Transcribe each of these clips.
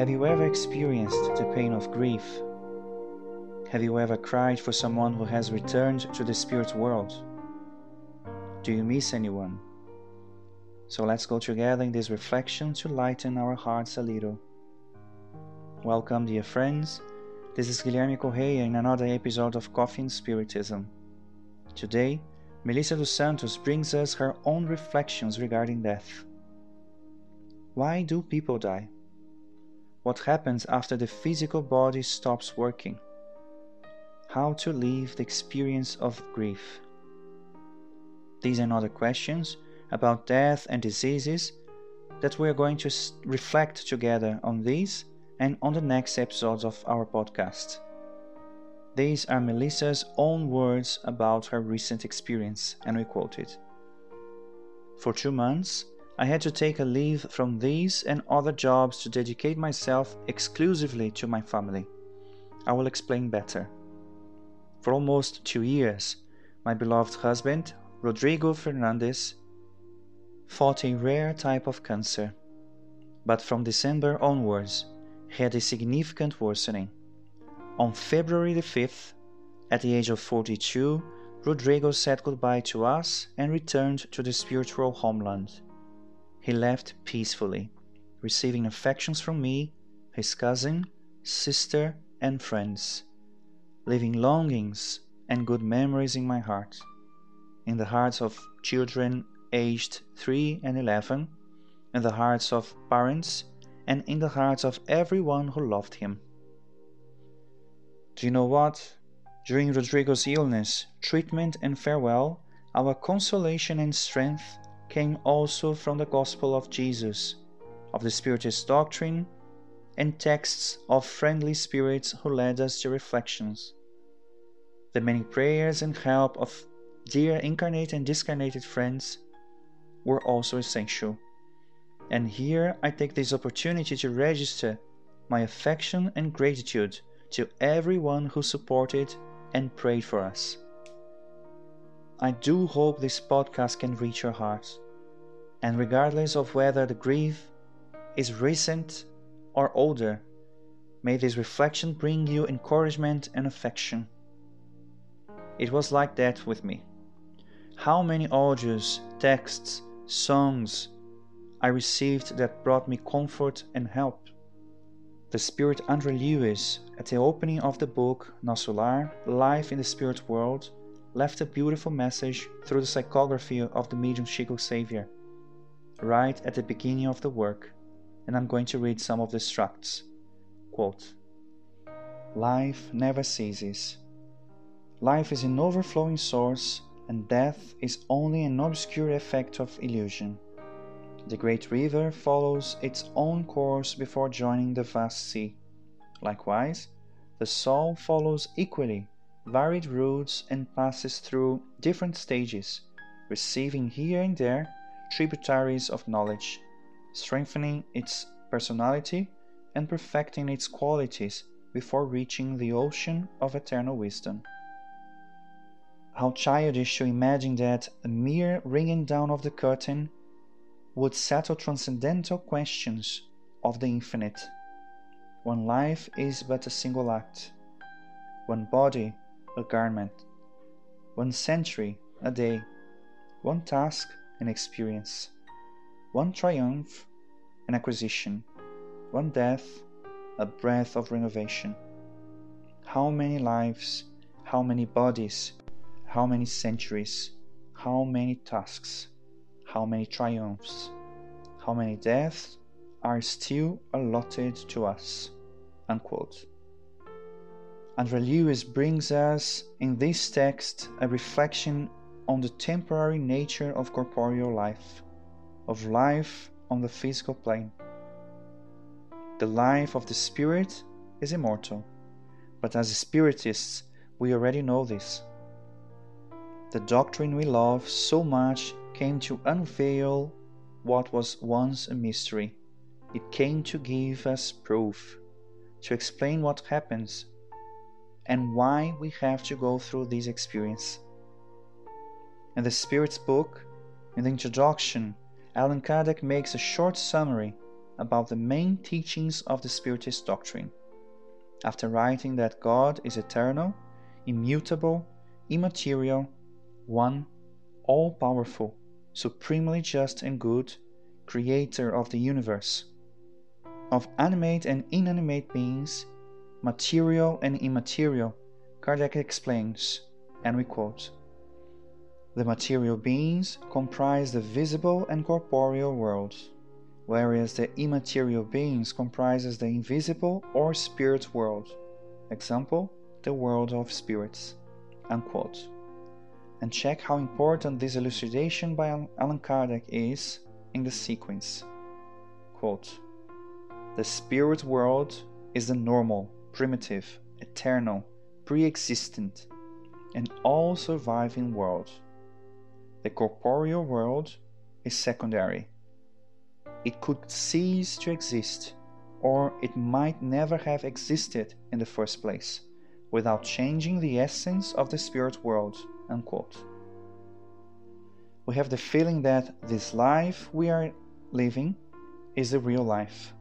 Have you ever experienced the pain of grief? Have you ever cried for someone who has returned to the spirit world? Do you miss anyone? So let's go together in this reflection to lighten our hearts a little. Welcome, dear friends. This is Guilherme Correia in another episode of Coffee and Spiritism. Today, Melissa dos Santos brings us her own reflections regarding death. Why do people die? What happens after the physical body stops working? How to live the experience of grief? These and other questions about death and diseases that we are going to reflect together on these and on the next episodes of our podcast. These are Melissa's own words about her recent experience, and we quote it. For two months, I had to take a leave from these and other jobs to dedicate myself exclusively to my family. I will explain better. For almost two years, my beloved husband, Rodrigo Fernandez, fought a rare type of cancer, but from December onwards, he had a significant worsening. On February the 5th, at the age of 42, Rodrigo said goodbye to us and returned to the spiritual homeland. He left peacefully, receiving affections from me, his cousin, sister, and friends, leaving longings and good memories in my heart, in the hearts of children aged 3 and 11, in the hearts of parents, and in the hearts of everyone who loved him. Do you know what? During Rodrigo's illness, treatment, and farewell, our consolation and strength came also from the gospel of Jesus, of the Spiritist doctrine, and texts of friendly spirits who led us to reflections. The many prayers and help of dear incarnate and discarnated friends were also essential. And here I take this opportunity to register my affection and gratitude to everyone who supported and prayed for us. I do hope this podcast can reach your heart. And regardless of whether the grief is recent or older, may this reflection bring you encouragement and affection. It was like that with me. How many audios, texts, songs I received that brought me comfort and help. The Spirit Andre Luiz, at the opening of the book Nosso Life in the Spirit World, left a beautiful message through the psychography of the medium Chico Xavier, right at the beginning of the work, and I'm going to read some of the extracts. Quote, Life never ceases. Life is an overflowing source, and death is only an obscure effect of illusion. The great river follows its own course before joining the vast sea. Likewise, the soul follows equally varied routes and passes through different stages, receiving here and there tributaries of knowledge, strengthening its personality and perfecting its qualities before reaching the ocean of eternal wisdom. How childish to imagine that a mere ringing down of the curtain would settle transcendental questions of the infinite. One life is but a single act, one body a garment, one century a day, one task an experience, one triumph an acquisition, one death a breath of renovation. How many lives, how many bodies, how many centuries, how many tasks, how many triumphs, how many deaths are still allotted to us. Unquote. Andre Luiz brings us in this text a reflection on the temporary nature of corporeal life, of life on the physical plane. The life of the spirit is immortal, but as spiritists, we already know this. The doctrine we love so much came to unveil what was once a mystery. It came to give us proof, to explain what happens and why we have to go through this experience. In the Spirit's book, in the introduction, Allan Kardec makes a short summary about the main teachings of the Spiritist doctrine. After writing that God is eternal, immutable, immaterial, one, all powerful, supremely just and good, creator of the universe, of animate and inanimate beings, material and immaterial, Kardec explains, and we quote The material beings comprise the visible and corporeal world, whereas the immaterial beings comprises the invisible or spirit world. Example, the world of spirits. Unquote. And check how important this elucidation by Allan Kardec is in the sequence. Quote, the spirit world is the normal, primitive, eternal, pre existent, and all surviving world. The corporeal world is secondary. It could cease to exist, or it might never have existed in the first place, without changing the essence of the spirit world. Unquote. We have the feeling that this life we are living is the real life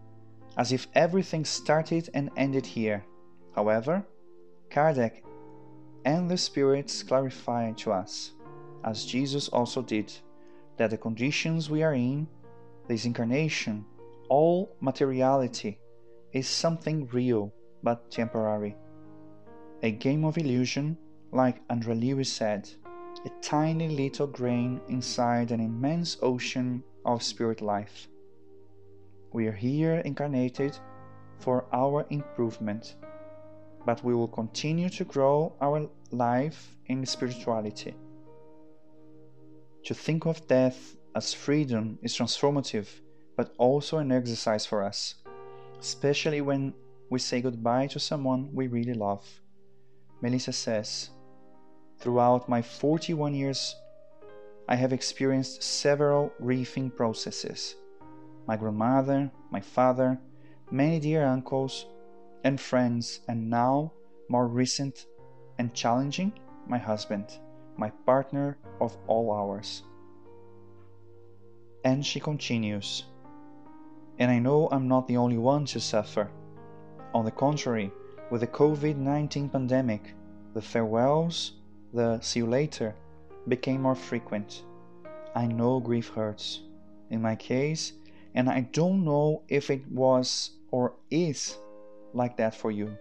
as if everything started and ended here. However, Kardec and the spirits clarify to us, as Jesus also did, that the conditions we are in, this incarnation, all materiality, is something real but temporary. A game of illusion, like André Luiz said, a tiny little grain inside an immense ocean of spirit life. We are here incarnated for our improvement, but we will continue to grow our life in spirituality. To think of death as freedom is transformative, but also an exercise for us, especially when we say goodbye to someone we really love. Melissa says, Throughout my 41 years, I have experienced several grieving processes my grandmother, my father, many dear uncles and friends, and now, more recent and challenging, my husband, my partner of all hours. And she continues, and I know I'm not the only one to suffer. On the contrary, with the COVID 19 pandemic, the farewells, the see you later, became more frequent. I know grief hurts. In my case, and I don't know if it was or is like that for you.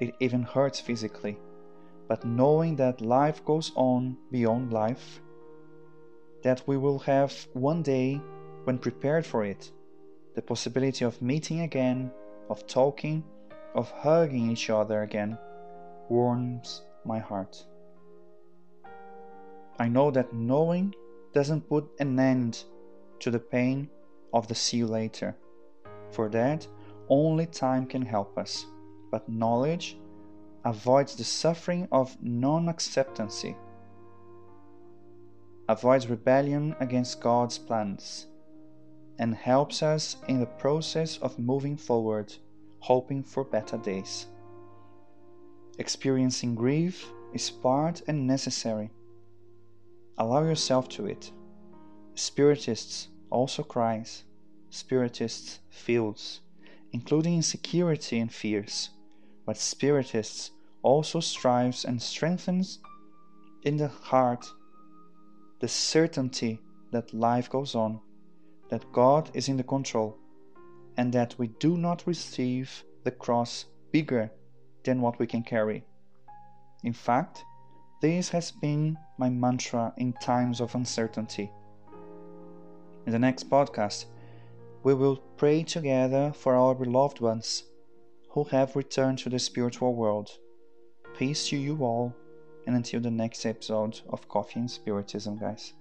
It even hurts physically, but knowing that life goes on beyond life, that we will have one day, when prepared for it, the possibility of meeting again, of talking, of hugging each other again, warms my heart. I know that knowing doesn't put an end to the pain of the see you later. For that, only time can help us, but knowledge avoids the suffering of non acceptancy, avoids rebellion against God's plans, and helps us in the process of moving forward, hoping for better days. Experiencing grief is part and necessary. Allow yourself to it. Spiritists also cries, spiritists feels, including insecurity and fears, but spiritists also strives and strengthens in the heart the certainty that life goes on, that God is in the control, and that we do not receive the cross bigger than what we can carry. In fact, this has been my mantra in times of uncertainty. In the next podcast, we will pray together for our beloved ones who have returned to the spiritual world. Peace to you all, and until the next episode of Coffee and Spiritism, guys.